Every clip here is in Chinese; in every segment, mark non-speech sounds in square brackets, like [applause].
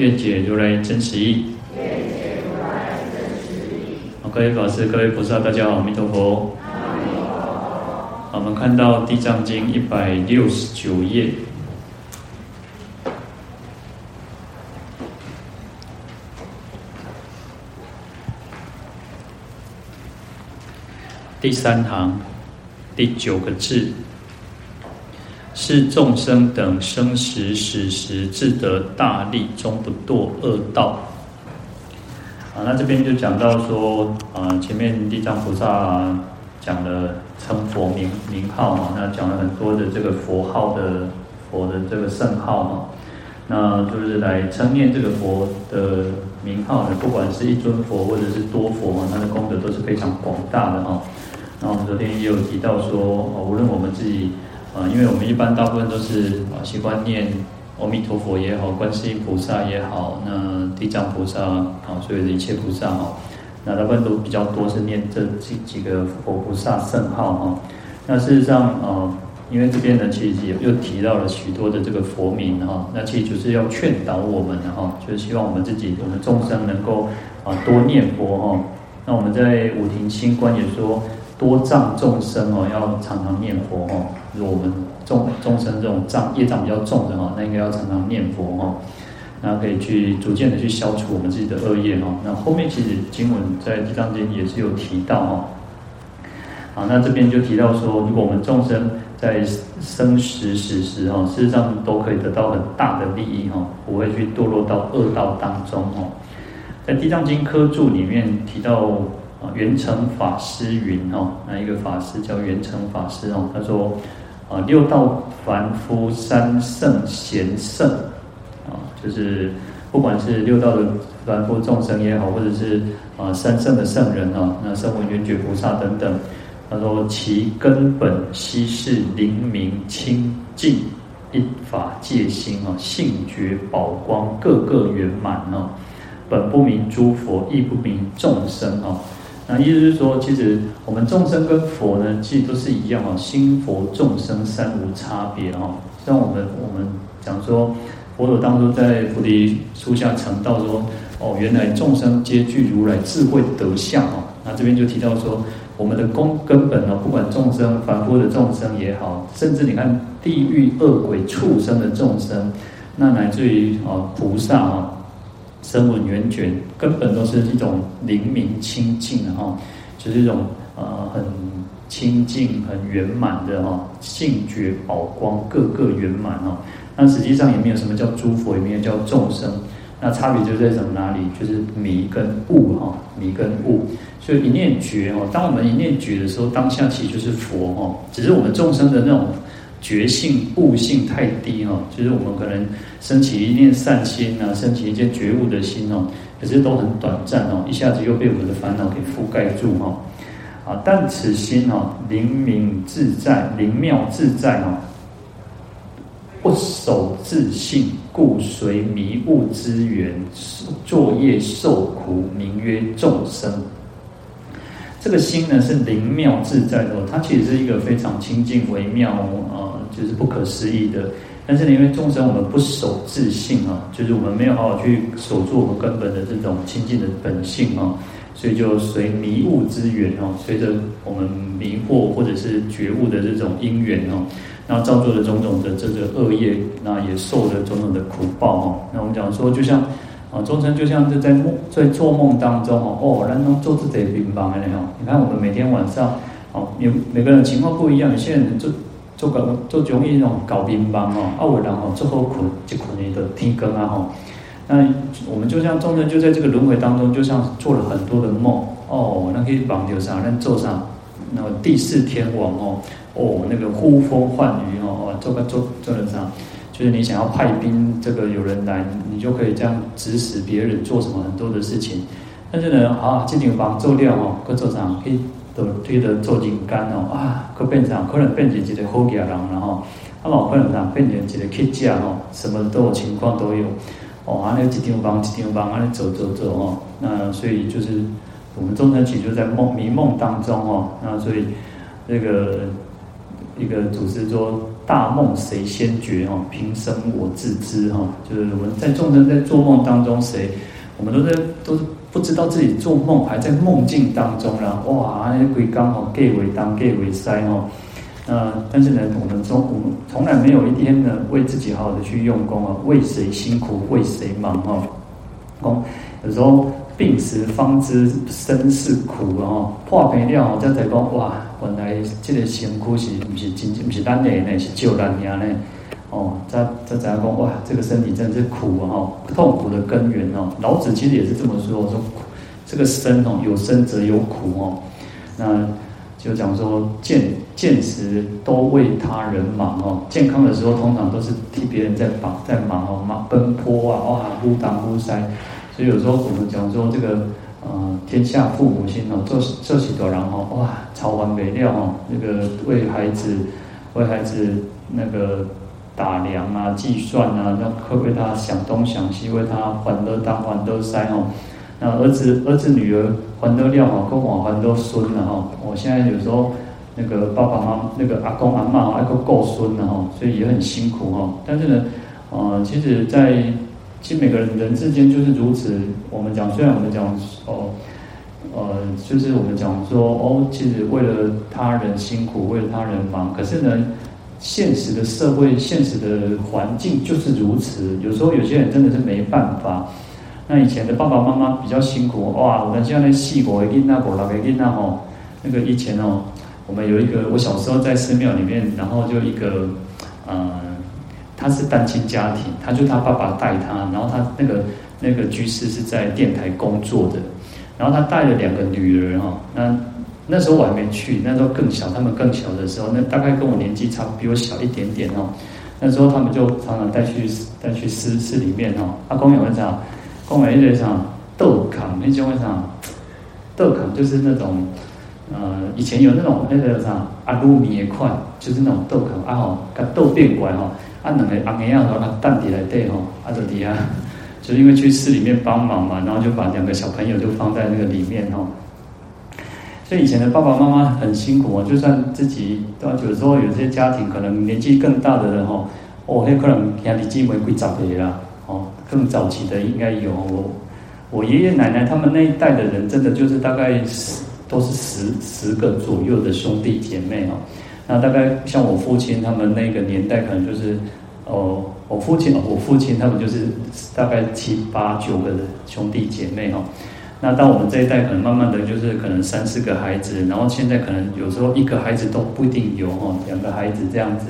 愿解如来真实义。好，各位法师、各位菩萨，大家好，阿弥陀佛。好，我们看到《地藏经》一百六十九页，第三行第九个字。是众生等生时死时自得大利，终不堕恶道。啊，那这边就讲到说，啊，前面地藏菩萨讲了称佛名名号嘛，那讲了很多的这个佛号的佛的这个圣号嘛，那就是来称念这个佛的名号的，不管是一尊佛或者是多佛，它的功德都是非常广大的哈。那我们昨天也有提到说，无论我们自己。啊，因为我们一般大部分都是啊习惯念阿弥陀佛也好，观世音菩萨也好，那地藏菩萨啊，所有的一切菩萨哈，那大部分都比较多是念这几几个佛菩萨圣号哈。那事实上啊，因为这边呢其实也又提到了许多的这个佛名哈，那其实就是要劝导我们的哈，就是希望我们自己我们众生能够啊多念佛哈。那我们在五庭清观也说。多障众生哦，要常常念佛哦。如果我们众众生这种障业障比较重的哈，那应该要常常念佛哦。那可以去逐渐的去消除我们自己的恶业哦。那后面其实经文在《地藏经》也是有提到哦。好，那这边就提到说，如果我们众生在生时死时哈，事实上都可以得到很大的利益哈，不会去堕落到恶道当中哦。在《地藏经》科注里面提到。啊，圆成法师云哦，那一个法师叫圆成法师哦，他说啊，六道凡夫三圣贤圣啊，就是不管是六道的凡夫众生也好，或者是啊三圣的圣人啊，那圣闻缘觉菩萨等等，他说其根本悉是灵明清净一法界心啊，性觉宝光各个圆满啊，本不明诸佛，亦不明众生啊。那意思是说，其实我们众生跟佛呢，其实都是一样啊，心佛众生三无差别啊。像我们我们讲说，佛陀当初在菩提树下成道说，哦，原来众生皆具如来智慧德相哦。那这边就提到说，我们的根根本呢，不管众生凡夫的众生也好，甚至你看地狱恶鬼畜生的众生，那乃至于啊菩萨啊。声闻缘觉根本都是一种灵明清净的哈，就是一种呃很清净很圆满的哈，性觉宝光各个圆满哈。那实际上也没有什么叫诸佛，也没有叫众生，那差别就在什么哪里？就是迷跟悟哈，迷跟悟。所以一念觉哦，当我们一念觉的时候，当下其实就是佛哈，只是我们众生的那种。觉性悟性太低哈，就是我们可能升起一念善心啊，升起一件觉悟的心哦，可是都很短暂哦，一下子又被我们的烦恼给覆盖住哈。啊，但此心哦灵明自在，灵妙自在哈，不守自性，故随迷悟之缘，作业受苦，名曰众生。这个心呢是灵妙自在的，它其实是一个非常清净微妙啊，就是不可思议的。但是呢，因为众生我们不守自性啊，就是我们没有好好去守住我们根本的这种清净的本性啊，所以就随迷悟之缘哦，随着我们迷惑或者是觉悟的这种因缘哦，然后造作了种种的这个恶业，那也受了种种的苦报哦。那我们讲说，就像。啊，众生就像是在梦，在做梦当中哦，哦，然后做自己的乒乓的那种。你看我们每天晚上，哦，有每个人情况不一样，有些人做做搞做容易那种搞乒乓哦，啊，有人哦做好困就困你的天光啊吼。那我们就像众生就在这个轮回当中，就像做了很多的梦哦，那可以绑掉上，那做上那个第四天王哦，哦，那个呼风唤雨哦哦，做个做做得上。就是你想要派兵，这个有人来，你就可以这样指使别人做什么很多的事情。但是呢，啊，这间房做掉哦，搁做上可以都推得做人干哦，啊，可变成可能变成一个好家人然后，啊，嘛可能变成一个乞丐哦，什么都有情况都有。哦，啊，那一天帮一间房啊，那走走走哦，那所以就是我们众生起就在梦迷梦当中哦，那所以那个一个祖师说。大梦谁先觉？哦，平生我自知。哈，就是我们在众生在做梦当中，谁我们都在都不知道自己做梦，还在梦境当中了。哇，那鬼刚好 gay 为当 gay 为塞哦。那但是呢，我们从我们从来没有一天呢为自己好好的去用功啊，为谁辛苦为谁忙哦。哦，有时候病时方知身是苦哦，破病了才才讲哇。原来这个辛苦是不是真正不是咱的呢？是救咱呀呢？哦，这这怎样讲？哇，这个身体真是苦啊！哈，痛苦的根源哦。老子其实也是这么说，说苦，这个生哦，有生则有苦哦。那就讲说健健时都为他人忙哦，健康的时候通常都是替别人在忙在忙哦，忙奔波啊，哇，忽当忽塞。所以有时候我们讲说这个。呃，天下父母心哦，做做许多人哦，哇，操完没料哦，那个为孩子，为孩子那个打量啊、计算啊，那会为他想东想西，为他还得当还得塞哦。那儿子、儿子、女儿还得料哦，跟我还得孙了哈。我现在有时候那个爸爸妈妈、那个阿公阿嬷还够够孙了哈，所以也很辛苦哈。但是呢，呃，其实，在其实每个人人之间就是如此。我们讲，虽然我们讲哦，呃，就是我们讲说哦，其实为了他人辛苦，为了他人忙。可是呢，现实的社会、现实的环境就是如此。有时候有些人真的是没办法。那以前的爸爸妈妈比较辛苦哇！我们现在那细果一那果那个一那吼，那个以前哦，我们有一个，我小时候在寺庙里面，然后就一个呃。他是单亲家庭，他就他爸爸带他，然后他那个那个居士是在电台工作的，然后他带了两个女儿哈，那那时候我还没去，那时候更小，他们更小的时候，那大概跟我年纪差，比我小一点点哦。那时候他们就常常带去带去寺寺里面哦，阿公有那啥，公园那啥豆糠，那种那啥豆糠就是那种呃以前有那种那个啥阿鲁米的块，就是那种豆糠啊吼，跟豆变拐哈。啊，两个阿妹啊，和他蛋底来对吼，啊，就底下，[laughs] 就是因为去寺里面帮忙嘛，然后就把两个小朋友就放在那个里面吼。所以以前的爸爸妈妈很辛苦哦，就算自己，到有时候有些家庭可能年纪更大的人吼，哦，那可能家里基本会长辈啦，哦，更早期的应该有我，我爷爷奶奶他们那一代的人，真的就是大概十都是十十个左右的兄弟姐妹哦。那大概像我父亲他们那个年代，可能就是，哦，我父亲，我父亲他们就是大概七八九个兄弟姐妹哈。那到我们这一代，可能慢慢的就是可能三四个孩子，然后现在可能有时候一个孩子都不一定有哦，两个孩子这样子。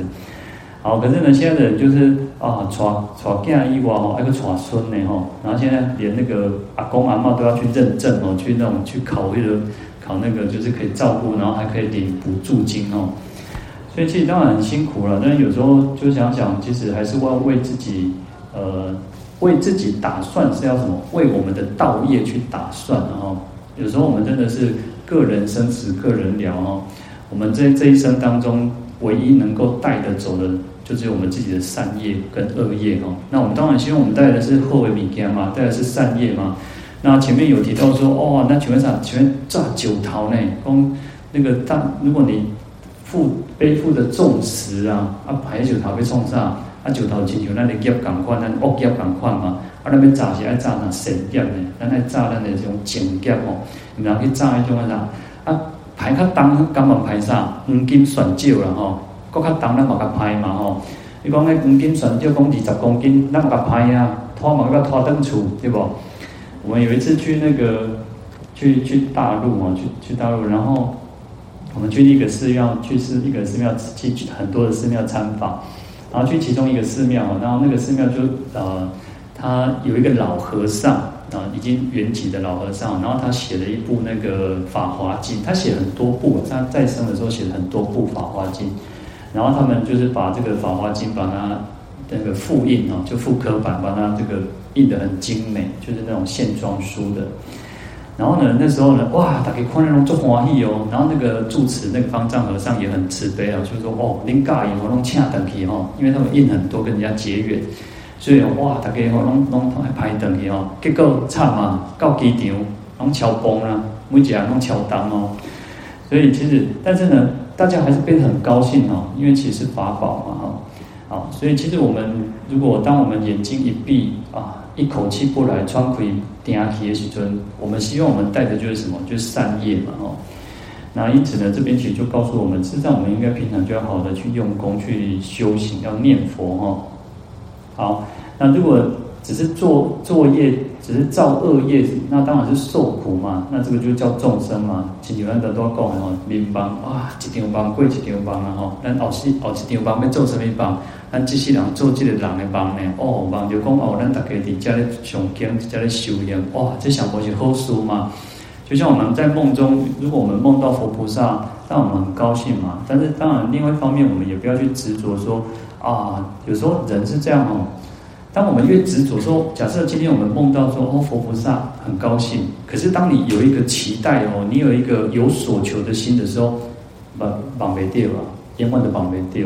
好，可是呢，现在的人就是啊，娶娶囝以外哈，还有娶孙呢哈，然后现在连那个阿公阿嬷都要去认证哦，去那种去考那个考那个，就是可以照顾，然后还可以领补助金哦。所以其实当然很辛苦了，但是有时候就想想，其实还是要为自己，呃，为自己打算是要什么？为我们的道业去打算，然后有时候我们真的是个人生死个人了哦。我们这这一生当中，唯一能够带得走的，就只有我们自己的善业跟恶业哦。那我们当然希望我们带的是后为米干嘛，带的是善业嘛。那前面有提到说，哦，那请问啥？请问炸九桃呢？公那个当如果你。负背负的重石啊，啊排石头要创啥？啊石头亲像咱的业共款，咱恶业共款嘛。啊，咱要炸是爱炸那善业呢，咱爱炸咱的这种正业哦。然后去炸迄种啊啥？啊排较重，敢问排啥？黄金选少啦吼，搁较重咱嘛较排嘛吼。你讲迄黄金选少，讲二十公斤，咱嘛较排啊，拖嘛要拖登厝，对不？我们有一次去那个去去大陆嘛，去去大陆，然后。我们去一个寺庙，去寺一个寺庙，去很多的寺庙参访，然后去其中一个寺庙，然后那个寺庙就呃，他有一个老和尚啊，已经圆寂的老和尚，然后他写了一部那个《法华经》，他写很多部，他在生的时候写了很多部《法华经》，然后他们就是把这个《法华经》把它那个复印啊，就复刻版，把它这个印得很精美，就是那种线装书的。然后呢，那时候呢，哇，大家看那种做欢喜哦。然后那个住持那个方丈和尚也很慈悲啊，就是说哦，您介意我弄请等去哦，因为他们印很多，跟人家结缘，所以哇，大家哦弄弄还排等去哦。结果差嘛，到机场拢敲崩了，每一家拢敲单哦。所以其实，但是呢，大家还是变得很高兴哦，因为其实法宝嘛哈。好，所以其实我们如果当我们眼睛一闭啊。一口气过来，穿可以顶下去的时阵，我们希望我们带的就是什么？就是善业嘛，哦。那因此呢，这边其实就告诉我们，实际上我们应该平常就要好好的去用功去修行，要念佛哈。好，那如果只是做作业，只是造恶业，那当然是受苦嘛。那这个就叫众生嘛。前几晚的都讲哦，民邦哇，一条邦过一条邦啊吼。咱后世后一条邦要做什么邦？咱这些人做这个人的梦呢？哦，梦就讲哦，咱大家在家里上经，在家里修炼，哇，这想不是好事嘛？就像我们在梦中，如果我们梦到佛菩萨，那我们很高兴嘛。但是当然，另外一方面，我们也不要去执着说啊，有时候人是这样哦。当我们越执着说，假设今天我们梦到说哦，佛菩萨很高兴，可是当你有一个期待哦，你有一个有所求的心的时候，绑绑没掉啊，烟幻的绑没掉。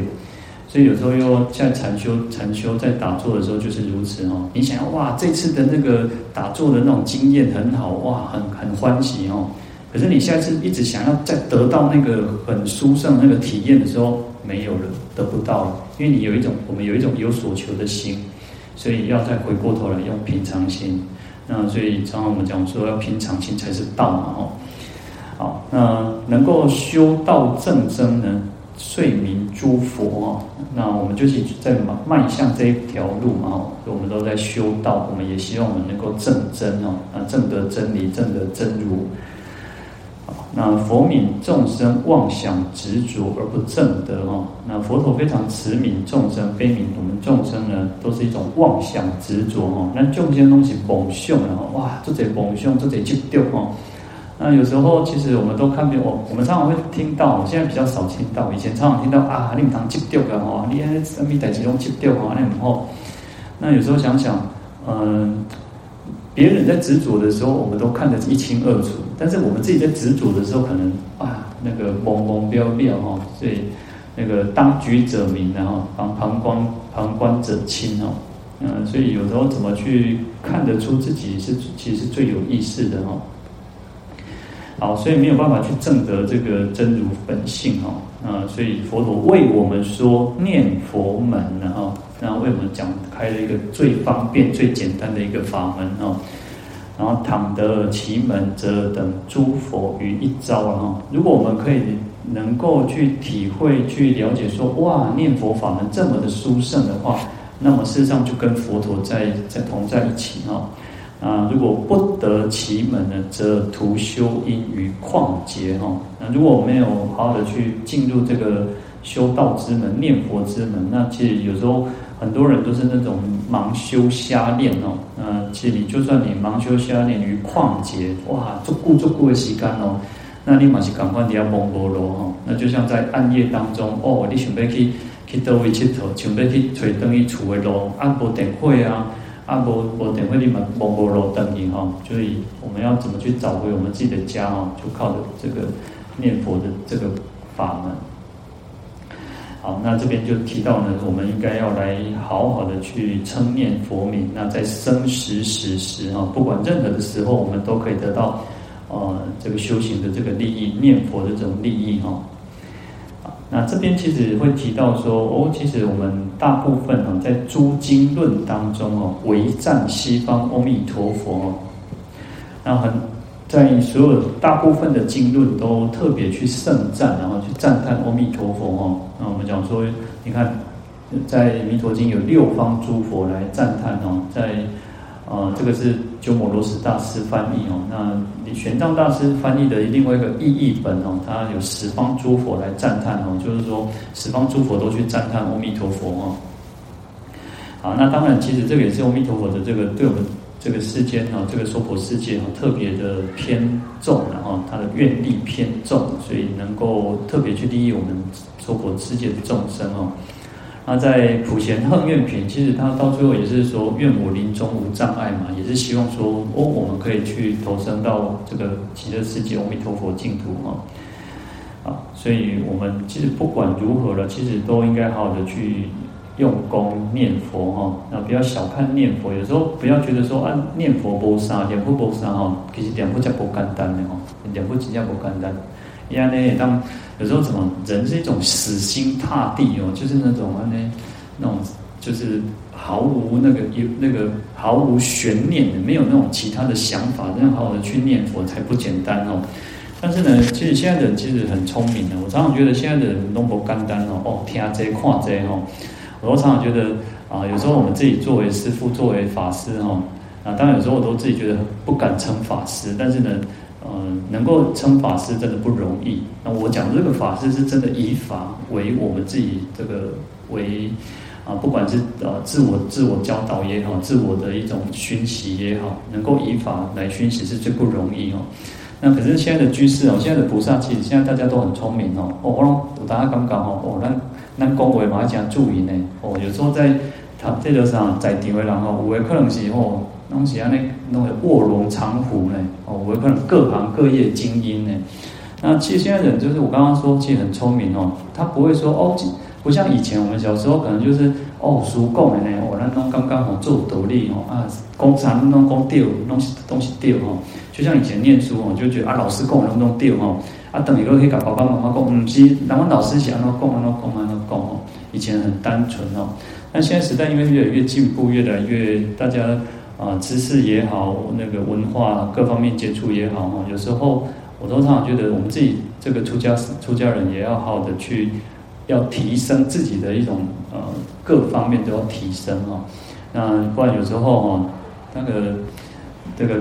所以有时候又在禅修，禅修在打坐的时候就是如此哦。[laughs] 你想要哇，这次的那个打坐的那种经验很好哇，很很欢喜哦。可是你下次一直想要再得到那个很殊胜那个体验的时候，没有了，得不到了，因为你有一种我们有一种有所求的心，所以要再回过头来用平常心。那所以常常我们讲说要平常心才是道嘛哦。好，那能够修道正真呢？遂明诸佛，那我们就是在迈向这一条路嘛，我们都在修道，我们也希望我们能够正真哦，啊，正得真理，正得真如。那佛悯众生妄想执着而不正得哦，那佛陀非常慈悯众生，悲悯我们众生呢，都是一种妄想执着哦，那众生东西猛凶然后哇，这些梦想，这些执着哦。那有时候其实我们都看不我，我们常常会听到，现在比较少听到，以前常常听到啊，你们当执着的吼，你还什么代志拢执着吼，那么吼。那有时候想想，嗯，别人在执着的时候，我们都看得一清二楚，但是我们自己在执着的时候，可能啊，那个懵懵飘飘哈，所以那个当局者迷，然后旁旁观旁观者清哦，嗯，所以有时候怎么去看得出自己是其实最有意识的哈。好，所以没有办法去证得这个真如本性哦，啊，所以佛陀为我们说念佛门，然后然后为我们讲开了一个最方便、最简单的一个法门哦，然后倘得其门，则等诸佛于一朝了哈。如果我们可以能够去体会、去了解说，哇，念佛法门这么的殊胜的话，那么事实上就跟佛陀在在同在一起哈。啊，如果不得其门呢，则徒修因于旷劫哈。那如果没有好好的去进入这个修道之门、念佛之门，那其实有时候很多人都是那种盲修瞎练哦。那其实你就算你盲修瞎练于旷劫，哇，足够足够的时间哦，那你马是赶快你要蒙波罗哈。那就像在暗夜当中，哦，你准备去去到位佚佗，准备去找等于厝的路，按部电会啊。阿婆婆等会你们波波罗等你哈，所以我们要怎么去找回我们自己的家哦，就靠着这个念佛的这个法门。好，那这边就提到呢，我们应该要来好好的去称念佛名。那在生时死时哈，不管任何的时候，我们都可以得到呃这个修行的这个利益，念佛的这种利益哈。那这边其实会提到说，哦，其实我们大部分啊，在诸经论当中哦，唯赞西方阿弥陀佛哦。那很在所有大部分的经论都特别去盛赞，然后去赞叹阿弥陀佛哦。那我们讲说，你看，在弥陀经有六方诸佛来赞叹哦，在。啊、呃，这个是鸠摩罗什大师翻译哦。那李玄奘大师翻译的另外一个译译本哦，他有十方诸佛来赞叹哦，就是说十方诸佛都去赞叹阿弥陀佛哦。好，那当然，其实这个也是阿弥陀佛的这个对我们这个世间哦，这个娑婆世界哦，特别的偏重，然后他的愿力偏重，所以能够特别去利益我们娑婆世界的众生哦。那在普贤行愿品，其实他到最后也是说，愿我临终无障碍嘛，也是希望说，哦，我们可以去投身到这个极乐世界，阿弥陀佛净土哈。啊，所以我们其实不管如何了，其实都应该好好的去用功念佛哈。那不要小看念佛，有时候不要觉得说啊，念佛菩萨，念佛菩萨哈，其实念佛才不简单的哈，念佛真正不简单。因为呢，当有时候怎么人是一种死心塌地哦，就是那种那那种就是毫无那个有那个毫无悬念的，没有那种其他的想法，这样好好的去念佛才不简单哦。但是呢，其实现在的人其实很聪明的，我常常觉得现在的人都不简单哦，哦，听这看这哦，我都常常觉得啊，有时候我们自己作为师父，作为法师哦，啊，当然有时候我都自己觉得不敢称法师，但是呢。嗯，能够称法师真的不容易。那我讲这个法师是真的以法为我们自己这个为啊，不管是呃自我自我教导也好，自我的一种熏习也好，能够以法来熏习是最不容易哦。那可是现在的居士哦，现在的菩萨，其实现在大家都很聪明哦。哦，我我大家刚刚哦，哦，那那恭维嘛要讲注意呢。哦，有时候在他这个上在场的人哦，有的可能是哦。东西啊，那那个卧龙藏虎呢？哦，我可能各行各业精英呢。那其实现在人就是我刚刚说，其实很聪明哦。他不会说哦，不像以前我们小时候可能就是哦，书讲的呢，哦，那弄刚刚好做独立哦啊，工厂弄工丢东西东西丢哦。就像以前念书哦，就觉得啊，老师讲弄弄丢哦，啊，等于都可以跟爸爸妈妈讲，嗯，其实咱们老师想要讲啊，那讲啊，那讲哦。以前很单纯哦，但现在时代因为越来越进步，越来越大家。啊，知识也好，那个文化各方面接触也好哈，有时候我都常常觉得，我们自己这个出家出家人也要好好的去，要提升自己的一种呃各方面都要提升哈。那不然有时候哈，那个这个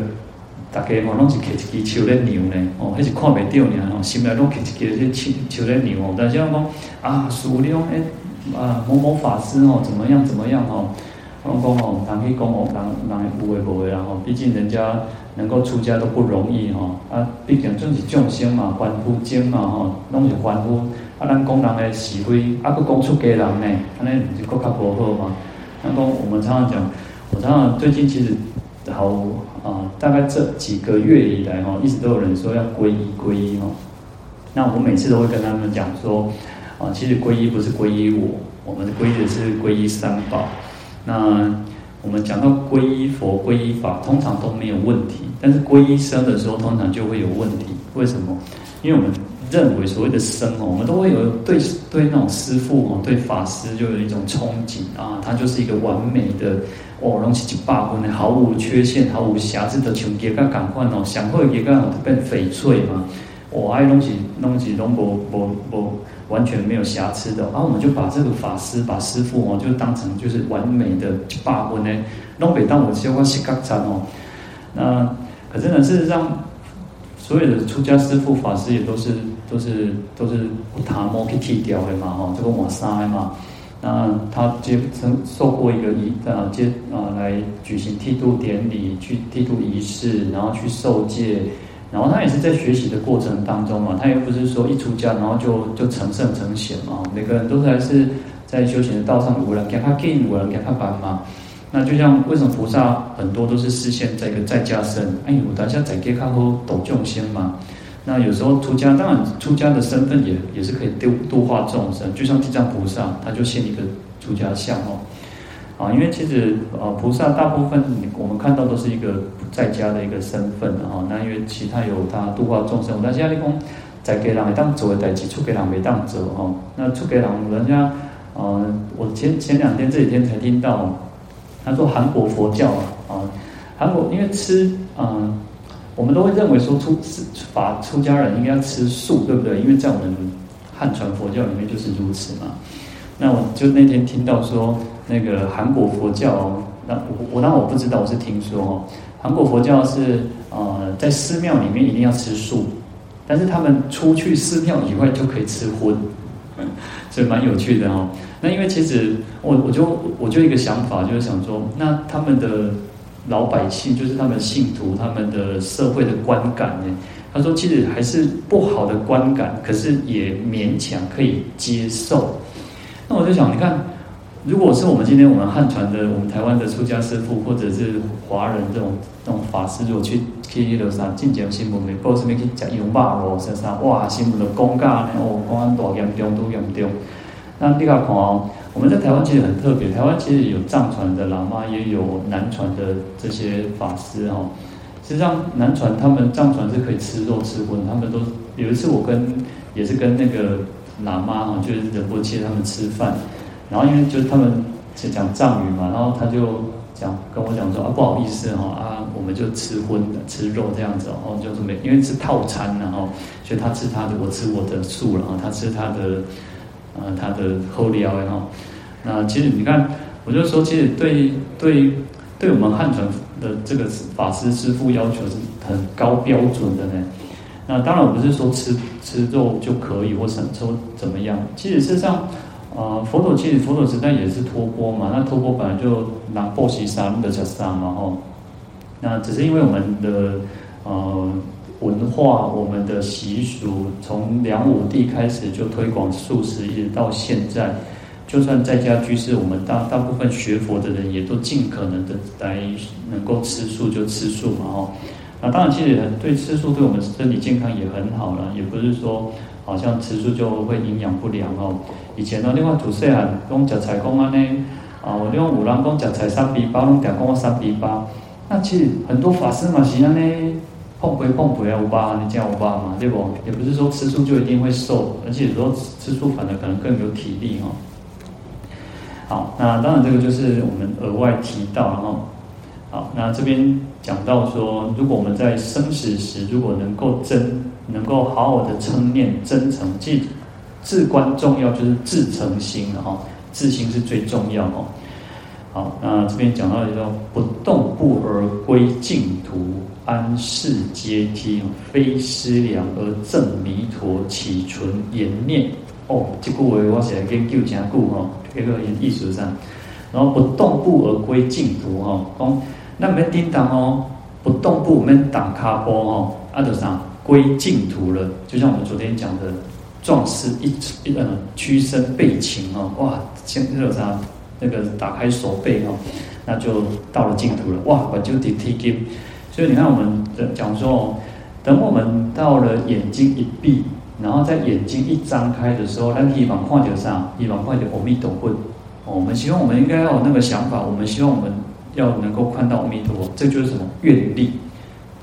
大家哈拢是骑一只手在牛呢，哦，还是看不到呢，哦，心内拢骑一只手在牛哦。但是讲啊，数量诶啊某某法师哦，怎么样怎么样哦。讲讲哦，人去讲哦，人人有诶无诶，然后毕竟人家能够出家都不容易吼，啊，毕竟总是众生嘛，凡夫精嘛吼，拢是凡夫，啊，咱讲人诶是非，啊，搁讲出家人呢，安尼毋是搁较无好嘛？那讲我们常常讲，我常常最近其实好啊，大概这几个月以来吼，一直都有人说要皈依皈依吼，那我每次都会跟他们讲说，啊，其实皈依不是皈依我，我们皈依的是皈依三宝。那我们讲到皈依佛、皈依法，通常都没有问题。但是皈依僧的时候，通常就会有问题。为什么？因为我们认为所谓的僧哦，我们都会有对对那种师父哦，对法师就有一种憧憬啊，他就是一个完美的哦，东西一百分的，毫无缺陷、毫无瑕疵的，像给个感官哦，想会给个变翡翠嘛。我爱东西，东西都不不不完全没有瑕疵的，然后我们就把这个法师、把师傅哦，就当成就是完美的八分呢，弄北当我修个西格禅哦。那可是呢，事实上，所有的出家师父、法师也都是 [laughs] 都是都是塔摩去剃掉的嘛，哈，这个瓦沙嘛。那他接曾受过一个仪啊接啊来举行剃度典礼，去剃度仪式，然后去受戒。然后他也是在学习的过程当中嘛，他又不是说一出家然后就就成圣成贤嘛，每个人都还是在修行的道上，无人给他进，无人给他班嘛。那就像为什么菩萨很多都是示现在一个在家身，哎，我大家在给他后度众生嘛。那有时候出家，当然出家的身份也也是可以度度化众生，就像地藏菩萨，他就现一个出家相哦。啊，因为其实呃，菩萨大部分我们看到都是一个在家的一个身份啊。那因为其他有他度化众生，但是你讲在给人会当做的代志，出给人没当做哈。那出给人人家呃，我前前两天这几天才听到，他说韩国佛教啊，韩国因为吃嗯、我们都会认为说出法出家人应该要吃素，对不对？因为在我们汉传佛教里面就是如此嘛。那我就那天听到说。那个韩国佛教，那我我当然我不知道，我是听说哦。韩国佛教是呃，在寺庙里面一定要吃素，但是他们出去寺庙以外就可以吃荤，[laughs] 所以蛮有趣的哦。那因为其实我我就我就一个想法，就是想说，那他们的老百姓，就是他们信徒，他们的社会的观感呢？他说，其实还是不好的观感，可是也勉强可以接受。那我就想，你看。如果是我们今天我们汉传的，我们台湾的出家师父，或者是华人这种这种法师，如果去去那个啥，进讲新闻没报什么去讲羊肉咯，啥啥，哇，新闻的公告呢，哦，公安多严重，多严重。那你看哦，我们在台湾其实很特别，台湾其实有藏传的喇嘛，也有南传的这些法师哦。实际上南传他们藏传是可以吃肉吃荤，他们都有一次我跟也是跟那个喇嘛哈，就是仁波切他们吃饭。然后因为就是他们讲藏语嘛，然后他就讲跟我讲说啊，不好意思哈啊，我们就吃荤的吃肉这样子哦，就是没因为是套餐然后所以他吃他的，我吃我的素，然后他吃他的呃他的后料然后那其实你看，我就说其实对对对我们汉传的这个法师师父要求是很高标准的呢。那当然我不是说吃吃肉就可以或者说怎么样，其实事实上。啊、佛陀其实佛陀时代也是托钵嘛，那托钵本来就拿钵西沙的叫沙嘛吼，那只是因为我们的呃文化、我们的习俗，从梁武帝开始就推广素食，一直到现在，就算在家居士，我们大大部分学佛的人也都尽可能的来能够吃素就吃素嘛吼，那当然其实对吃素对我们身体健康也很好了，也不是说。好像吃素就会营养不良哦。以前呢，另外土色汉讲食菜讲安尼，啊，我另外五郎讲食菜三比八，拢讲讲我三比八。那其实很多法师嘛是安尼，碰杯碰杯啊，五八你讲五八嘛，对不？也不是说吃素就一定会瘦，而且有时候吃素反而可能更有体力哈。好，那当然这个就是我们额外提到然后，好，那这边讲到说，如果我们在生死时，如果能够真。能够好好的称念真诚，即至关重要就是自诚心了哈，自心是最重要哦。好，那这边讲到一个不动步而归净土，安世阶梯，非思量而证弥陀，起存言念哦。这句话我写来研究真久哈，这个意思上，然后不动步而归净土哈，讲那没叮当哦，不动步免打卡波哈，啊就啥？归净土了，就像我们昨天讲的，壮士一一嗯屈身背擒哦，哇，先热啥那个打开手背哦，那就到了净土了，哇，我就得提经。所以你看我们讲说哦，等我们到了眼睛一闭，然后在眼睛一张开的时候，那希望看到啥？希望看到阿弥陀佛。我们希望我们应该要有那个想法，我们希望我们要能够看到阿弥陀佛，这就是什么愿力。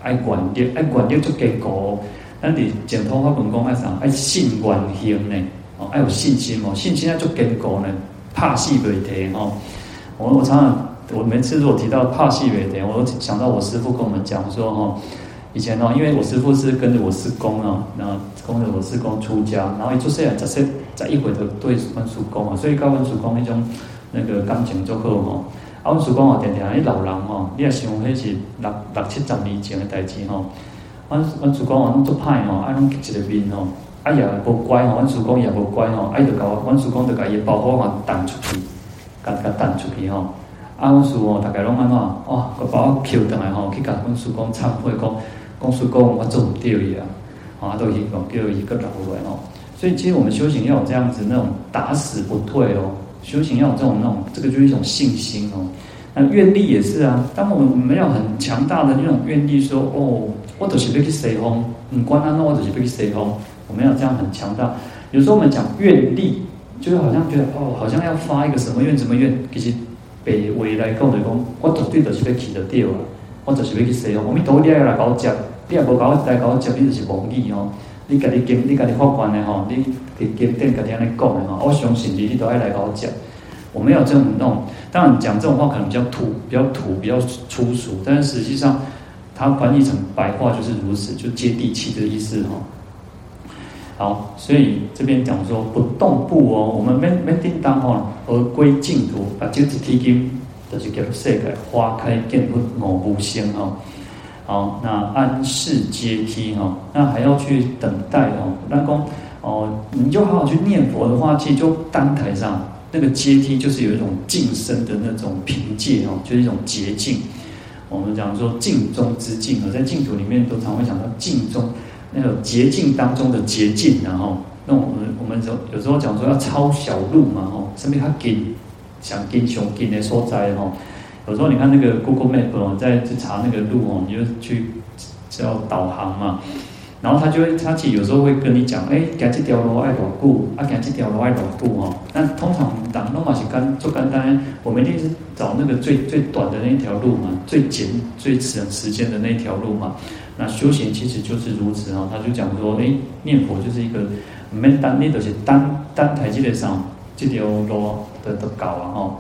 爱管念，爱管念就结果。咱伫净土法门讲爱啥？爱信愿行呢？哦，爱有信心哦，信心要足坚固呢。拍死未提哦。我我常常，我每次如果提到怕死未提，我都想到我师父跟我们讲说吼，以前哦，因为我师父是跟着我师公啊，然后跟着我师公出家，然后一出世啊，在在在一回就对阮师公啊，所以跟阮师公那种那个感情就好吼。啊，阮师公啊，定定迄老人吼，你也想迄是六六七十年前的代志吼。阮阮师公啊，拢做歹吼，啊，拢一个面吼，啊也无乖吼，阮师公也无乖吼，啊，伊就甲阮师公就甲伊包袱嘛弹出去，甲甲弹出去吼。啊，阮师公大概拢安怎？哦，个把我抠倒来吼，去甲阮师公忏悔讲，讲师公我做毋对伊啊，吼啊，都伊讲叫伊个留落来吼。所以其实我们修行要有这样子那种打死不退哦。修行要有这种那种，这个就是一种信心哦。那愿力也是啊。当我们我们要很强大的那种愿力，说哦，我就是要去西方，你管他那我就是要去西方。我们要这样很强大。有时候我们讲愿力，就是好像觉得哦，好像要发一个什么愿什么愿。其实北纬来讲的讲，我绝对就是要去得掉啊，我就是要去西方。我们都你要来搞接，你也无搞来搞接，你就是妄语哦。你家己经，你家己发愿的吼，你经经典家己安尼讲的吼，我相信你，你都爱来跟我讲。我们有这种弄，当然讲这种话可能比较土，比较土，比较粗俗，但是实际上它翻译成白话就是如此，就接地气的意思哈。好，所以这边讲说不动步哦，我们没没叮当哦，而归净土啊，就是提经，就是叫世界花开见佛五无相哈。好，那安世阶梯哈，那还要去等待哦。那公哦，你就好好去念佛的话，其实就当台上那个阶梯，就是有一种晋升的那种凭借哦，就是一种捷径。我们讲说尽中之尽啊，在净土里面都常会讲到尽中那个捷径当中的捷径，然后那我们我们有时候讲说要抄小路嘛，吼，身边他给想近想近的所在哈。有时候你看那个 Google Map 哦，在去查那个路哦，你就去叫导航嘛。然后他就会，他其实有时候会跟你讲，哎，行这条路爱多久，啊，行这条路爱多久哈。那通常当那么是干做简单，我们一定是找那个最最短的那一条路嘛，最简最省时间的那一条路嘛。那修行其实就是如此哦。他就讲说，哎，念佛就是一个，没单，你都是单单台阶的上这条路的的搞啊哈。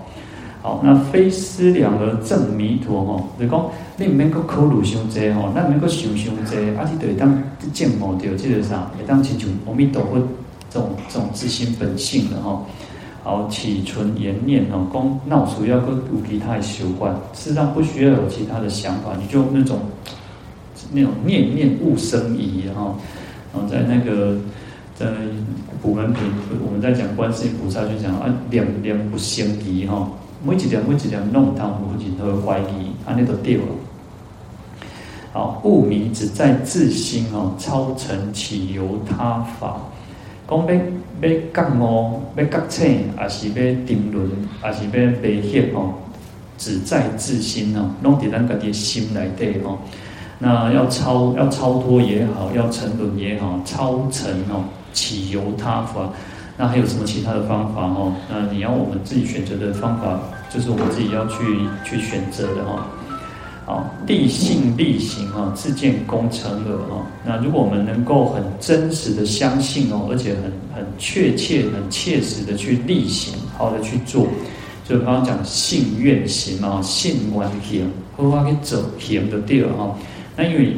好，那非思量而证弥陀吼，就是讲你唔免搁考虑伤济吼，咱唔免搁想伤济，啊，你就会当证悟到这个啥，会当亲像阿弥陀佛这种这种自心本性的吼。好，起存言念吼，讲闹出要搁有其他的习惯，事实上不需要有其他的想法，你就那种那种念念勿生疑哈。然后在那个在普门品，我们在讲观世音菩萨就讲啊，念念不生疑哈。每一点每一点弄堂无尽和怀疑，安尼都对了。好，悟迷只在自心哦，超尘岂由他法？讲要要觉悟，要觉醒，还是要定论，还是要白歇哦？只在自心哦，弄伫咱家己心内底哦。那要超要超脱也好，要沉沦也好，超尘哦，岂由他法？那还有什么其他的方法哦？那你要我们自己选择的方法，就是我们自己要去去选择的哈。好，立信立行哈，自见功成了哈。那如果我们能够很真实的相信哦，而且很很确切、很切实的去立行，好的去做，就刚刚讲信愿行嘛，信完行，好好去走行的地儿哈。那因为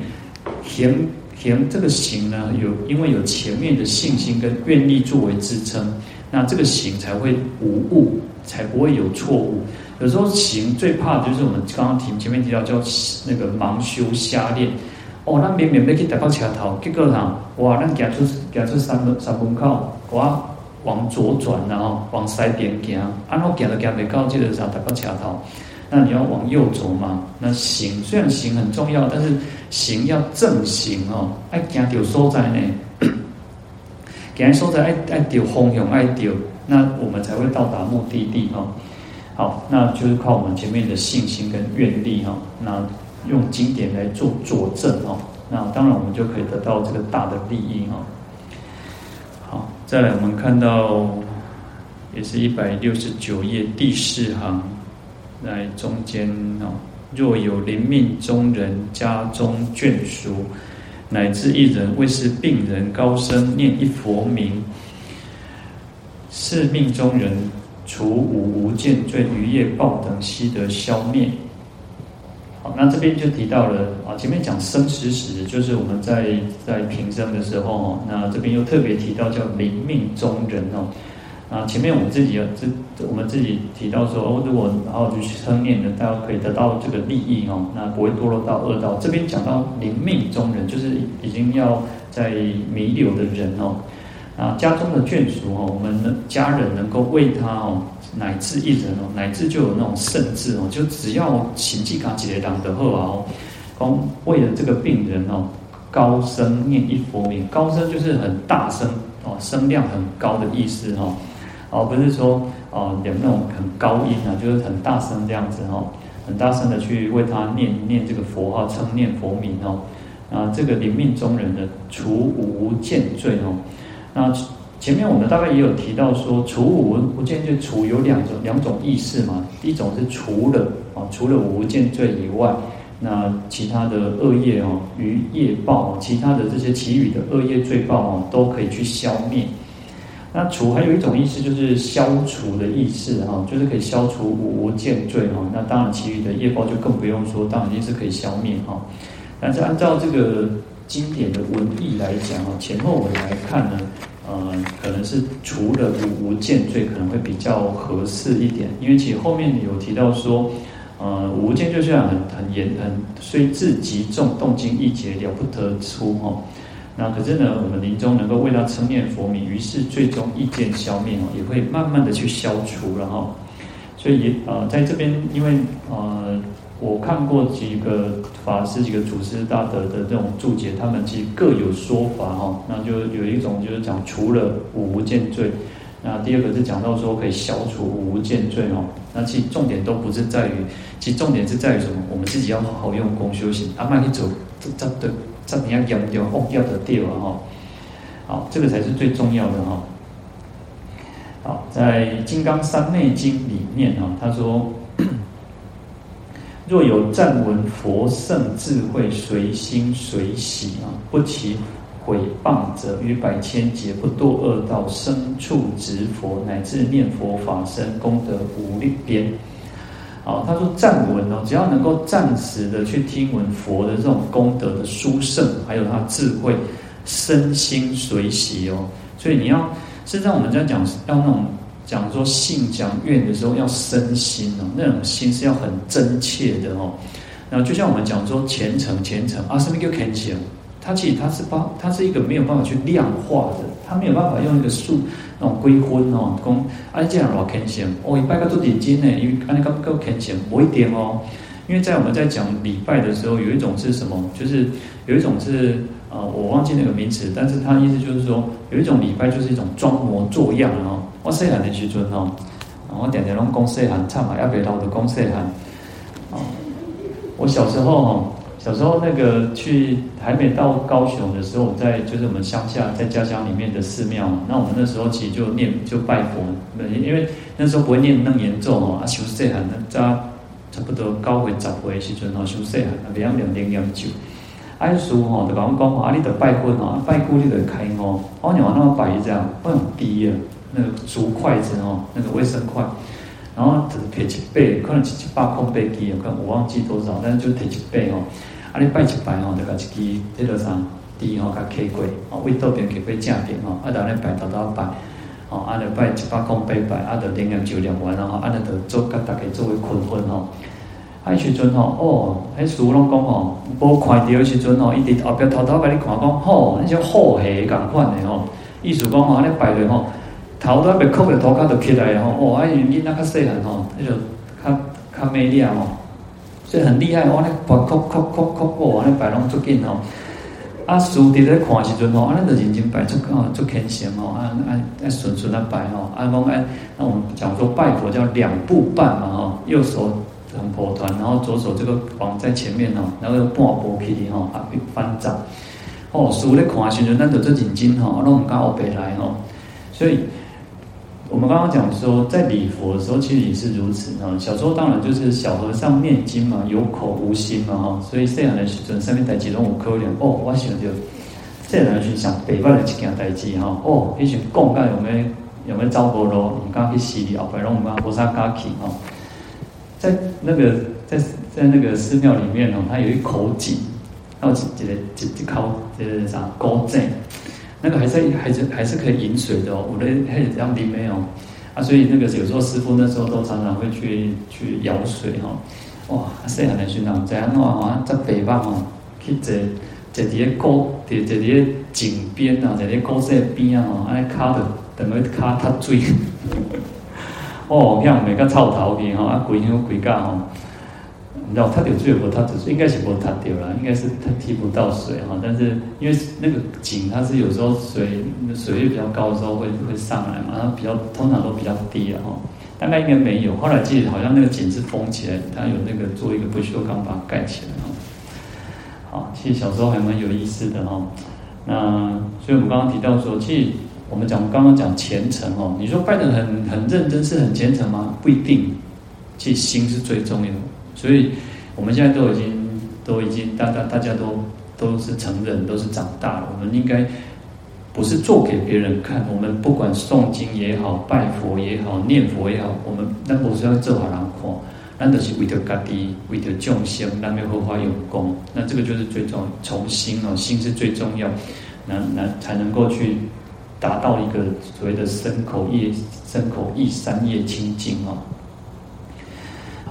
行。行这个行呢，有因为有前面的信心跟愿力作为支撑，那这个行才会无误，才不会有错误。有时候行最怕的就是我们刚刚提前面提到叫那个盲修瞎练。哦，那明明要去台北桥头，结果呢，哇，那行出行出三门三门口，我往左转，然后往西边行，然后行都行未到，这个啥台北桥头。那你要往右走嘛？那行虽然行很重要，但是行要正行哦，爱行到所在呢，[coughs] 行所在爱爱到方向爱到，那我们才会到达目的地哦。好，那就是靠我们前面的信心跟愿力哈，那用经典来做佐证哦，那当然我们就可以得到这个大的利益哈。好，再来我们看到也是一百六十九页第四行。在中间哦，若有临命中人家中眷属，乃至一人为是病人高声念一佛名，是命终人除五无间罪、余业报等悉得消灭。好，那这边就提到了啊，前面讲生死时，就是我们在在平生的时候，那这边又特别提到叫临命终人哦。啊，前面我们自己有这，我们自己提到说，哦，如果然后就去称念的，大家可以得到这个利益哦，那不会堕落到恶道。这边讲到临命终人，就是已经要在弥留的人哦，啊，家中的眷属哦，我们的家人能够为他哦，乃至一人哦，乃至就有那种圣智哦，就只要行迹卡几的党的后啊哦，光为了这个病人哦，高声念一佛名，高声就是很大声哦，声量很高的意思哈。哦，不是说哦，有那种很高音啊，就是很大声这样子哈，很大声的去为他念念这个佛号，称念佛名哦。啊，这个临命终人的除五无间罪哦。那前面我们大概也有提到说，除五无间罪，除有两种两种意思嘛。一种是除了啊，除了五无间罪以外，那其他的恶业哦，余业报，其他的这些其余的恶业罪报哦，都可以去消灭。那除还有一种意思，就是消除的意思哈，就是可以消除无间罪哈。那当然，其余的业报就更不用说，当然也是可以消灭哈。但是按照这个经典的文义来讲哈，前后文来看呢，呃，可能是除了五无间罪可能会比较合适一点，因为其实后面有提到说，呃，无间罪虽然很很严很，虽智极重，动经一劫了不得出哈。那可是呢，我们临终能够为他称念佛名，于是最终意见消灭哦，也会慢慢的去消除了哈。所以呃，在这边，因为呃，我看过几个法师、几个祖师大德的这种注解，他们其实各有说法哈。那就有一种就是讲除了五无间罪，那第二个是讲到说可以消除五无间罪哦。那其实重点都不是在于，其实重点是在于什么？我们自己要好好用功修行。阿曼一走，这这对这你要严掉哦，要得掉啊哈。好，这个才是最重要的哈。好，在《金刚三昧经》里面啊，他说：[clears throat] 若有赞闻佛圣智慧随心随喜啊，不起毁谤者，于百千劫不堕恶道，生处值佛，乃至念佛法身功德无量边。好，他说赞闻哦，只要能够暂时的去听闻佛的这种功德的殊胜，还有他智慧，身心随喜哦。所以你要。实际上，我们在讲要那种讲说信讲愿的时候，要身心哦，那种心是要很真切的哦。然后就像我们讲说虔诚虔诚啊，什么叫虔诚？它其实它是帮它是一个没有办法去量化的，它没有办法用一个数那种归分哦，讲啊这样老虔诚，哦一拜个做点金呢，因为啊那个够虔诚，不一点哦。因为在我们在讲礼拜的时候，有一种是什么？就是有一种是。啊、呃，我忘记那个名词，但是他的意思就是说，有一种礼拜就是一种装模作样哦。我细汉的时阵哦，我点点拢讲细汉，唱嘛要别老的讲细汉。哦，我小时候哦，小时候那个去还没到高雄的时候，我在就是我们乡下在家乡里面的寺庙，那我们那时候其实就念就拜佛，因为那时候不会念那么严重哦，啊修细汉的，差差不多高回十回时阵哦，修细汉啊，别样念念念咒。安叔吼，就讲讲啊，你得拜佛哦，拜姑你得开哦。哦，你往那么摆这样，不很低啊。那个竹筷子哦，那个卫生筷，然后只提一背，可能是一百空背机，可能我忘记多少，但是就提一背哦。啊，你拜一拜哦，就甲一支这个啥滴吼，甲开过哦，为道边给背正边哦，啊，然后你拜头头拜，哦，啊，你拜一百空背拜，啊，就念念就念完然后，啊，你就做甲大家做为困困吼。迄时阵吼，哦，迄师傅拢讲吼，无看到时阵吼，伊伫后壁偷偷甲你看讲，吼，迄种好戏共款的吼，意思讲吼，安尼摆着吼，头都还没磕着头壳就起来吼，哦，啊，因囡仔较细汉吼，迄就较较美丽吼，所以很厉害，我安尼摆磕磕磕磕，哦，安尼摆拢足紧吼，啊，书伫咧看时阵吼，安尼就认真摆足哦，足虔诚吼，啊啊啊顺顺啊摆吼，啊讲哎，那我们讲说拜佛叫两步半嘛吼，右手。很波团，然后左手这个往在前面哦，然后半步起的吼，啊，翻掌哦，书咧看时阵，咱就做认真吼，拢唔敢后背来吼。所以，我们刚刚讲说，在礼佛的时候，其实也是如此啊。小时候当然就是小和尚念经嘛，有口无心嘛哈。所以这样的时阵，上面台几种有可能哦，我想就细汉去想北方的一件代志哈。哦，以前讲干有没有没有走无路，唔敢去寺里后背拢唔敢，无啥敢去哦。在那个在在那个寺庙里面哦，它有一口井，然后这个这这口这个啥高井，那个还是还是还是可以饮水的哦。我的还是这样里面哦，啊，所以那个有时候师傅那时候都常常会去去舀水哈。哇，细汉的时候这样的话，在北方哦，去坐坐在高在在在井边啊，在在高山边啊，[laughs] 哦，安尼卡的等于卡他水。哦，像每个臭头皮吼，啊，规样规家吼，你知道他有最后他只是应该是无他丢了，应该是他提不到水哈。但是因为那个井它是有时候水水位比较高的时候会会上来嘛，它比较通常都比较低了哈。大概应该没有，后来记得好像那个井是封起来，它有那个做一个不锈钢把它盖起来哈。好，其实小时候还蛮有意思的哈。那所以我们刚刚提到说，其实。我们讲刚刚讲虔诚哦，你说拜得很很认真是很虔诚吗？不一定，其实心是最重要的。所以我们现在都已经都已经大大大家都都是成人，都是长大了。我们应该不是做给别人看，我们不管诵经也好，拜佛也好，念佛也好，我们那不是要做好人看，那都是为了家己，为了众生，那边荷花有功。那这个就是最重要，从心哦，心是最重要，那那才能够去。达到一个所谓的身口意、身口意三业清净哦。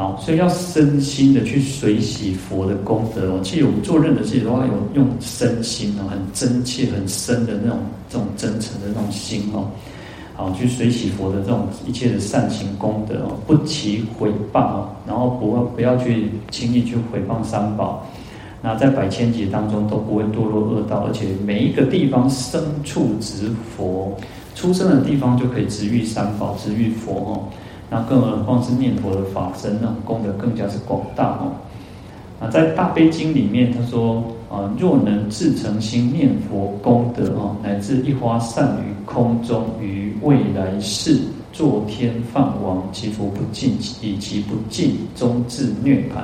好，所以要身心的去随喜佛的功德哦。其实我们做任何事情都要有用身心哦，很真切、很深的那种这种真诚的那种心哦。好，去随喜佛的这种一切的善行功德哦，不起毁谤哦，然后不要不要去轻易去毁谤三宝。那在百千劫当中都不会堕落恶道，而且每一个地方生处值佛，出生的地方就可以值遇三宝，值遇佛哦。那更何况是念佛的法身，那功德更加是广大哦。啊，在大悲经里面，他说啊，若能自诚心念佛功德哦，乃至一花散于空中，于未来世作天梵王，其福不尽，以其不尽，终至涅槃。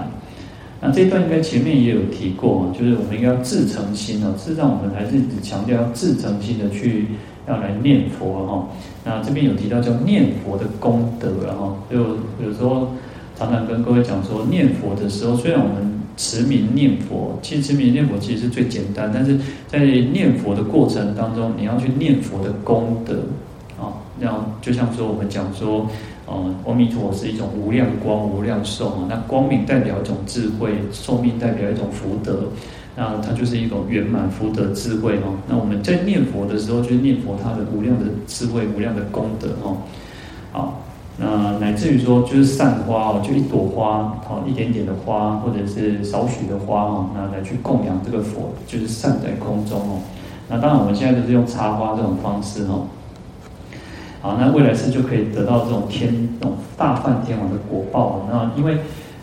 那这一段应该前面也有提过，就是我们应该要自诚心哦。事实上，我们还是只强调要自诚心的去要来念佛哈。那这边有提到叫念佛的功德，然后就有时候常常跟各位讲说，念佛的时候，虽然我们持名念佛，其实持名念佛其实是最简单，但是在念佛的过程当中，你要去念佛的功德啊，那就像说我们讲说。哦，阿弥陀佛是一种无量光、无量寿啊。那光明代表一种智慧，寿命代表一种福德，那它就是一种圆满福德智慧哦。那我们在念佛的时候，就是念佛它的无量的智慧、无量的功德哦。好，那乃至于说，就是散花哦，就一朵花哦，一点点的花，或者是少许的花哦，那来去供养这个佛，就是散在空中哦。那当然，我们现在都是用插花这种方式哦。好，那未来世就可以得到这种天、这种大梵天王的果报。那因为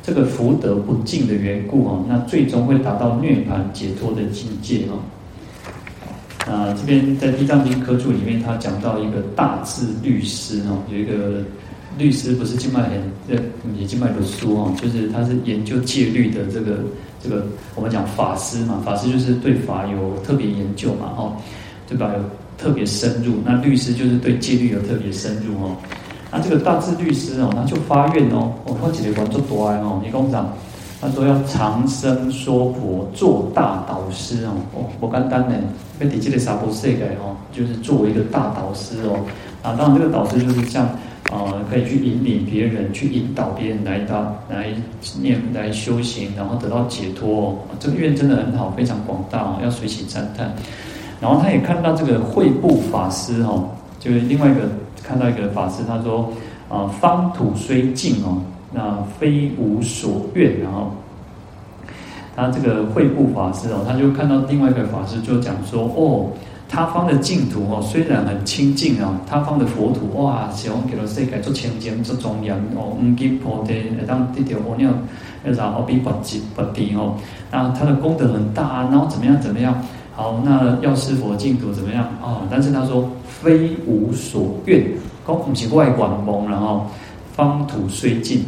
这个福德不尽的缘故哦，那最终会达到涅槃解脱的境界哦。啊，这边在《地藏经》科注里面，他讲到一个大智律师哦，有一个律师不是经脉很呃，也经脉的书哦，就是他是研究戒律的这个这个我们讲法师嘛，法师就是对法有特别研究嘛，哦，对吧？有特别深入，那律师就是对戒律有特别深入哦。那这个大智律师哦，他就发愿哦，我发起来管做多爱哦，李工长，他说要长生说佛，做大导师哦，哦，不简单呢，被底下的娑婆世界哦，就是作为一个大导师哦。啊，当然这个导师就是像呃，可以去引领别人，去引导别人来到来念来修行，然后得到解脱哦。这个愿真的很好，非常广大哦，要随喜赞叹。然后他也看到这个慧布法师哦，就是另外一个看到一个法师，他说啊，方土虽净哦，那非无所愿。然后他这个慧布法师哦，他就看到另外一个法师就讲说哦，他方的净土哦，虽然很清净啊，他方的佛土哇，希望给了世界做清净做庄严哦，五根菩提当地条阿耨那啥阿弥陀佛地哦，那他的功德很大，然后怎么样怎么样。好，那药师佛净土怎么样啊、哦？但是他说非无所愿，讲不是外观梦，然后方土虽净，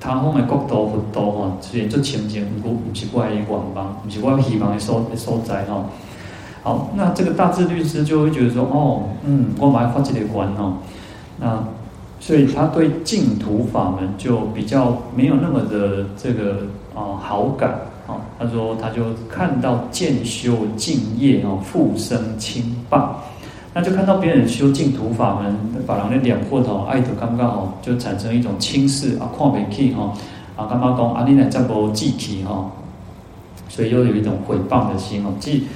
他后面国土佛土哈，虽然做清净，不不是外观梦，不是我希望的所所在哈。好，那这个大智律师就会觉得说，哦，嗯，我买发这个观哦，那所以他对净土法门就比较没有那么的这个啊、呃、好感。他说，他就看到渐修净业哦，复生轻棒，那就看到别人修净土法门，把人的两货头爱得刚刚好，就产生一种轻视啊，看不起哈，啊，干嘛讲啊？你来这波记起哈，所以又有一种毁谤的心哦。即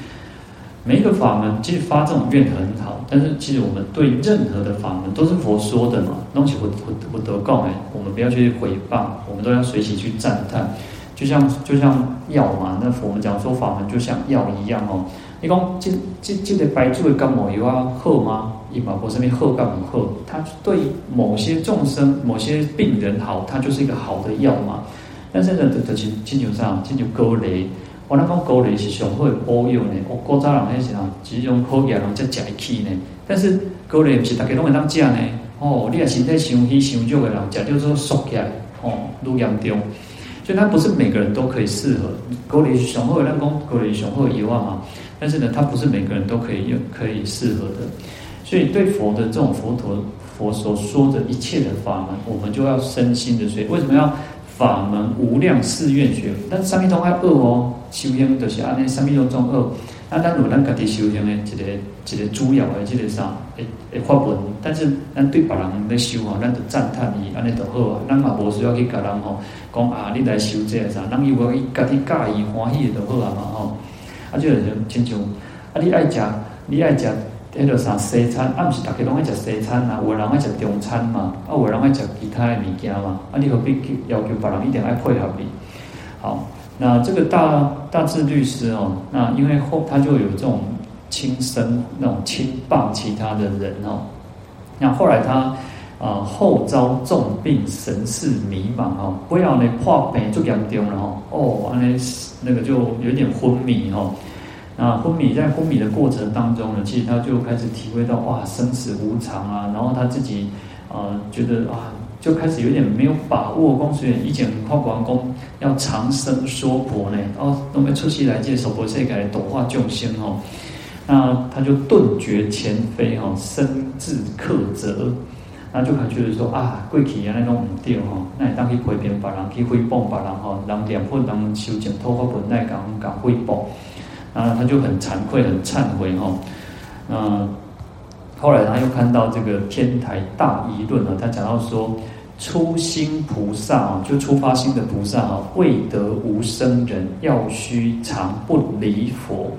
每一个法门，其实发这种愿很好，但是其实我们对任何的法门都是佛说的嘛，东西我我我得讲哎，我们不要去毁谤，我们都要随喜去赞叹。就像就像药嘛，那我们讲说法门就像药一样哦。你讲这这这个白珠的感冒药啊好吗？伊嘛不是咪好干不好？它对某些众生、某些病人好，它就是一个好的药嘛。但是呢，就就亲像啥，亲像高丽，我那讲高丽是上好的保养呢。我古早人迄时啊只用好药人才食得起呢。但是高丽不是大家拢会当食呢。哦，你若身体伤虚伤弱的人食叫做缩起来，哦，愈严重。所以它不是每个人都可以适合。高丽雄厚的咱讲高丽雄厚一万嘛，但是呢，它不是每个人都可以用，可以适合的。所以对佛的这种佛陀佛所说的一切的法门，我们就要身心的学。为什么要法门无量誓愿学？但三密宗还恶哦，修行就是按那三密宗中恶。那咱有咱家己修行的一个一个主要的这个啥，诶诶法门。但是咱对别人来修吼，咱就赞叹伊安尼就好啊。咱嘛无需要去甲人吼讲啊，你来修这个啥？咱以为伊家己介意欢喜的就好啊嘛吼。啊，就亲像啊，你爱食你爱食迄个啥西餐，啊，毋是逐个拢爱食西餐啊，有个人爱食中餐嘛，啊，有个人爱食其他的物件嘛。啊，你何必要求别人一定爱配合你？好。那这个大大智律师哦，那因为后他就有这种轻生那种轻棒其他的人哦，那后来他。啊，后遭重病，神识迷茫哦，不要呢破病就严重了哈，哦，安尼那个就有点昏迷哈，那昏迷在昏迷的过程当中呢，其实他就开始体会到哇，生死无常啊，然后他自己啊觉得啊，就开始有点没有把握，公孙以前跨广公要长生说佛呢，哦，都没出息来接受佛这个度化众生哦，那他就顿觉前非哈，深自克责。那就可能觉得说啊，过去啊那种唔对吼，那你当去批评别人，去诽谤别人吼，人念佛人修净土法本来讲讲诽谤，啊，他就很惭愧，很忏悔吼。嗯，后来他又看到这个《天台大疑论》啊，他讲到说，初心菩萨啊，就初发心的菩萨啊，未得无生人，要须常不离佛。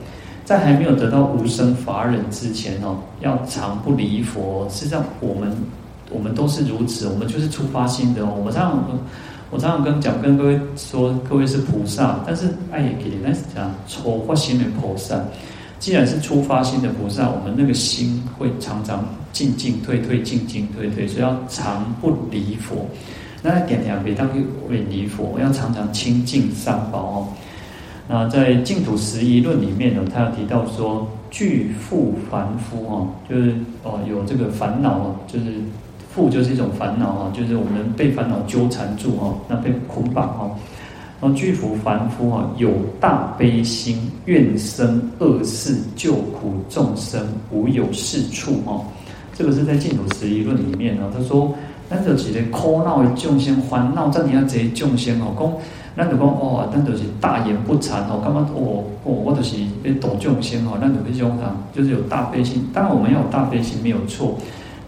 在还没有得到无生法忍之前哦，要常不离佛。实际上我们。我们都是如此，我们就是初发心的哦。我常常，我常常跟讲跟各位说，各位是菩萨，但是哎也给你，但是讲初发心的菩萨。既然是初发心的菩萨，我们那个心会常常进进退退，进进退退，所以要常不离佛。那点点别当为离佛，要常常清净三宝哦。那在净土十一论里面呢，他有提到说，具富凡夫哦，就是哦有这个烦恼哦，就是。负就是一种烦恼哈，就是我们被烦恼纠缠住哈，那被捆绑哈。然后具复凡夫哈，有大悲心，愿生恶世救苦众生，无有是处哈。这个是在净土十一论里面呢，他说，那就几个苦恼的众生，烦恼在你要这些众生哦，讲，那就讲哦，那就是大言不惭哦，干嘛哦哦，我就是被度众生哦，那就这种啊，就是有大悲心。当然我们要有大悲心没有错。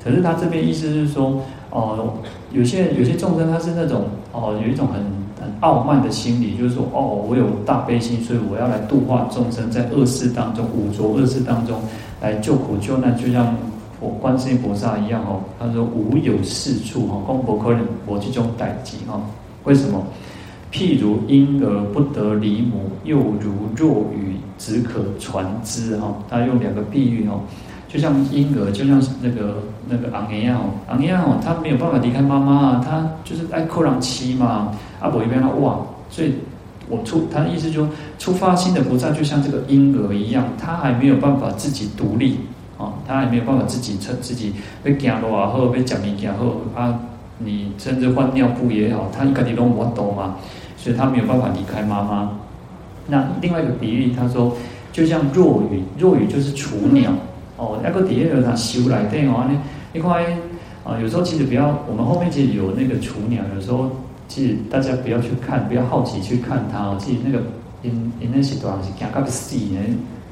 可是他这边意思是说，哦、有些有些众生他是那种哦、有一种很很傲慢的心理，就是说，哦，我有大悲心，所以我要来度化众生，在恶世当中，五浊恶世当中来救苦救难，就像我观世音菩萨一样哦。他说无有是处哈，公婆可忍我这种代际哈。为什么？譬如婴儿不得离母，又如弱语只可传之哈。他用两个比喻哦。就像婴儿，就像那个那个昂一样哦，昂一样哦，他没有办法离开妈妈，他就是爱扣让妻嘛，阿伯一边他哇，所以我出他的意思就是，初发心的菩萨就像这个婴儿一样，他还没有办法自己独立啊，他还没有办法自己称自己被走路啊，或被讲名讲后啊，你甚至换尿布也好，他一个你都摸懂嘛，所以他没有办法离开妈妈。那另外一个比喻，他说就像弱语，弱语就是雏鸟。哦，那个底下有它修来电哦，你你看啊，有时候其实不要，我们后面其实有那个雏鸟，有时候其实大家不要去看，不要好奇去看它哦。其实那个因因那些多少是惊到死呢，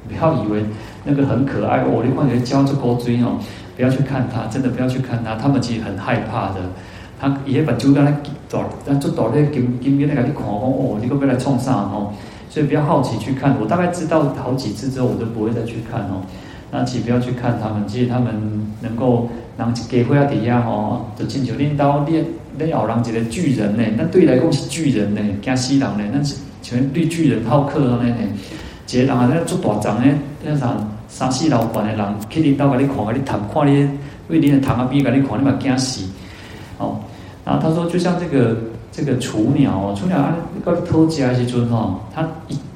不要以为那个很可爱哦。你看人家教这高追哦，不要去看它，真的不要去看它，他们其实很害怕的。他也把猪肝来抓，但做到那金金边那个你看哦，你个要来冲上哦，所以不要好奇去看。我大概知道好几次之后，我都不会再去看哦。那请不要去看他们，其实他们能够让给回来底下吼，就亲像领导练练后人一个巨人呢，那对来讲是巨人呢，惊死人呢，那是像绿巨人好客安尼呢，一个人啊，那做大将呢，那啥三四楼半的人去领导给你看，给你谈，看你为你的谈啊，比给你看，你嘛惊死。哦，然后他说，就像这个这个雏鸟哦，雏鸟啊，个偷家时阵吼，它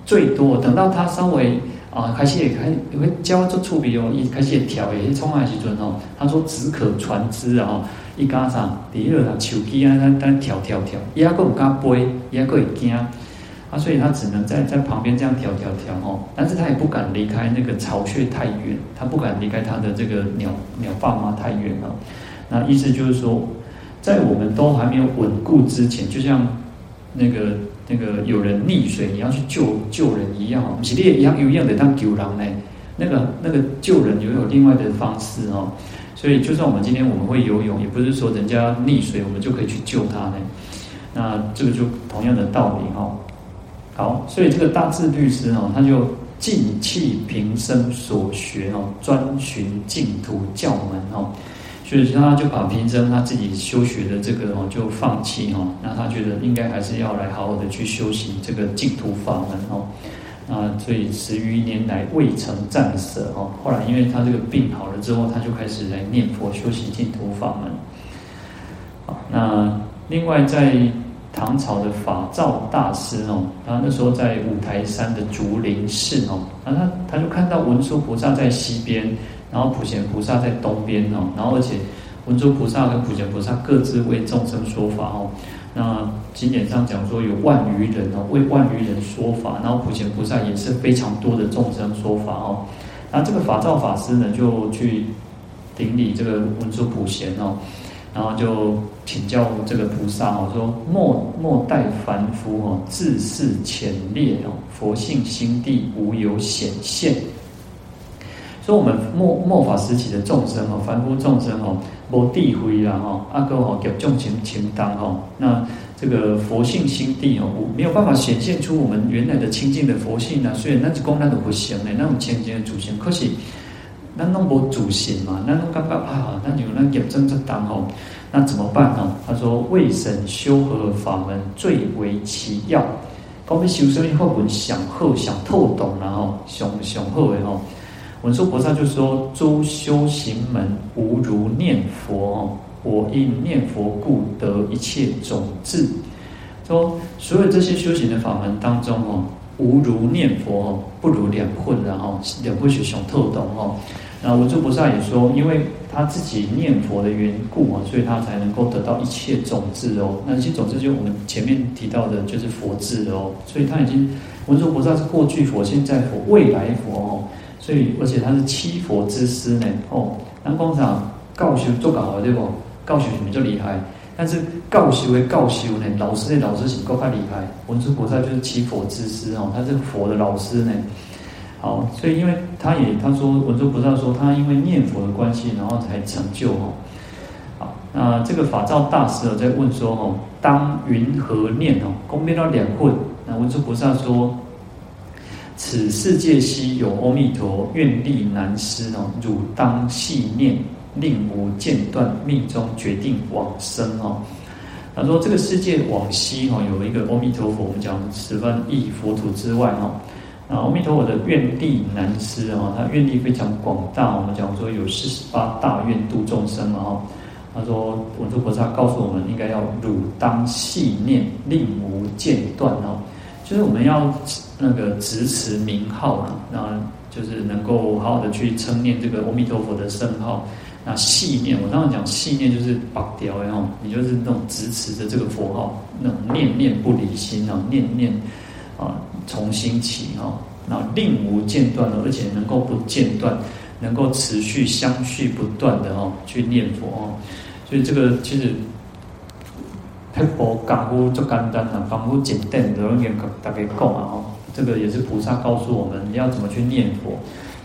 最多等到它稍微。啊，开始也开，因为教做触笔哦，一开始也调诶，冲啊时阵哦，他说只可传之啊，一加上第二他手机啊，他他调调调，伊还佫唔敢飞，伊还佫会惊，啊，所以他只能在在旁边这样调调调哦，但是他也不敢离开那个巢穴太远，他不敢离开他的这个鸟鸟爸妈太远了，那意思就是说，在我们都还没有稳固之前，就像那个。那个有人溺水，你要去救救人一样，不是你一样有一样的当救人呢。那个那个救人也有另外的方式哦。所以就算我们今天我们会游泳，也不是说人家溺水我们就可以去救他呢。那这个就同样的道理哈。好，所以这个大智律师哦，他就尽弃平生所学哦，专寻净土教门哦。所以他就把平生他自己修学的这个哦，就放弃哦。那他觉得应该还是要来好好的去修行这个净土法门哦。啊，所以十余年来未曾暂舍哦。后来因为他这个病好了之后，他就开始来念佛修习净土法门。那另外在唐朝的法照大师哦，他那时候在五台山的竹林寺哦，那他他就看到文殊菩萨在西边，然后普贤菩萨在东边哦，然后而且文殊菩萨跟普贤菩萨各自为众生说法哦。那经典上讲说有万余人哦，为万余人说法，然后普贤菩萨也是非常多的众生说法哦。那这个法照法师呢，就去顶礼这个文殊普贤哦，然后就请教这个菩萨哦，说莫莫待凡夫哦，自是浅劣哦，佛性心地无有显现。说我们末末法时期的众生哦，凡夫众生哦。无地灰啦哈，阿哥吼给众情情当哈，那这个佛性心地哦，没有办法显现出我们原来的清净的佛性啊。所以那是功那都不行的，那种清净的主行，可是那弄无主行嘛，那弄感觉啊，那有那业真正当吼，那怎么办呢？他说：为神修何法门最为其要？讲要修什么法门上好上透懂然后上上好的吼。文殊菩萨就说：“诸修行门无如念佛，我因念佛故得一切种智。说所有这些修行的法门当中哦，无如念佛哦不如两混，的哦两混是上透懂哦。那文殊菩萨也说，因为他自己念佛的缘故啊，所以他才能够得到一切种智哦。那一切种智就我们前面提到的，就是佛智哦。所以他已经文殊菩萨是过去佛、现在佛、未来佛哦。”所以，而且他是七佛之师呢。哦，南工厂告修做搞了对不？告修你们就厉害。但是告修为告修呢，老师的老师是够他厉害。文殊菩萨就是七佛之师哦，他是佛的老师呢。好，所以因为他也他说文殊菩萨说他因为念佛的关系，然后才成就哦。好，那这个法照大师哦在问说哦，当云何念哦？公变到两混。那文殊菩萨说。此世界稀有阿弥陀愿力难施哦，汝当细念，令无间断，命中决定往生哦。他说这个世界往昔哦，有一个阿弥陀佛，我们讲十方亿佛土之外哦，那阿弥陀佛的愿力难施哦，他愿力非常广大。我们讲说有四十八大愿度众生嘛哦。他说文殊菩萨告诉我们，应该要汝当细念，令无间断哦。就是我们要那个执持名号啊，然后就是能够好好的去称念这个阿弥陀佛的圣号。那细念，我刚刚讲细念就是拔掉然后你就是那种执持着这个佛号，那种念念不离心啊，念念啊从新起啊，那令无间断的，而且能够不间断，能够持续相续不断的哦去念佛哦。所以这个其实。太薄功夫就简单了，功夫简单，有人给大家讲啊，这个也是菩萨告诉我们，你要怎么去念佛，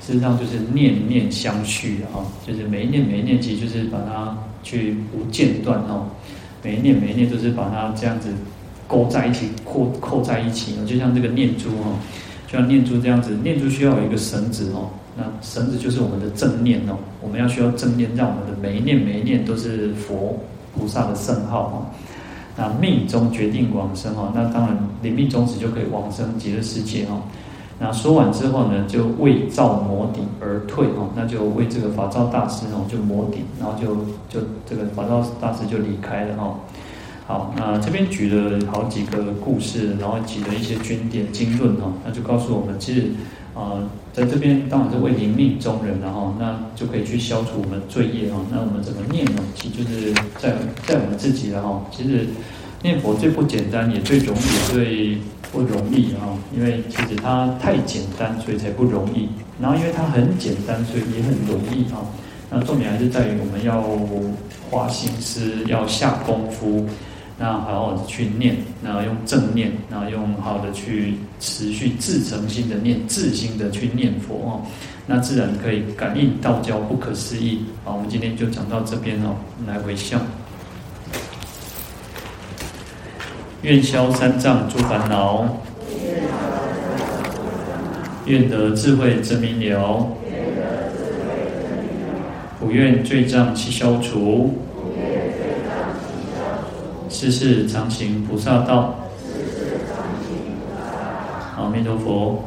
事实上就是念念相续啊，就是每一念每一念，其实就是把它去不间断哦，每一念每一念都是把它这样子勾在一起，扣扣在一起，就像这个念珠哦，就像念珠这样子，念珠需要有一个绳子哦，那绳子就是我们的正念哦，我们要需要正念，让我们的每一念每一念都是佛菩萨的圣号哦。那命中决定往生哦，那当然临命终时就可以往生极乐世界哦。那说完之后呢，就为造魔顶而退哦，那就为这个法照大师哦就魔顶，然后就就这个法照大师就离开了哦。好，那这边举了好几个故事，然后举了一些经典经论哦，那就告诉我们，其实啊、在这边当然是为临命终人然后那就可以去消除我们罪业哦。那我们怎么念呢？其实就是在在我们自己的哈，其实念佛最不简单，也最容易，最不容易啊。因为其实它太简单，所以才不容易。然后因为它很简单，所以也很容易啊。那重点还是在于我们要花心思，要下功夫。那好好的去念，然后用正念，然后用好的去持续自诚心的念，自心的去念佛哦，那自然可以感应道教不可思议。好，我们今天就讲到这边哦，来回向，愿消三障诸烦恼，愿得智慧真明了，不愿罪障悉消除。世事常行菩萨道，阿弥陀佛。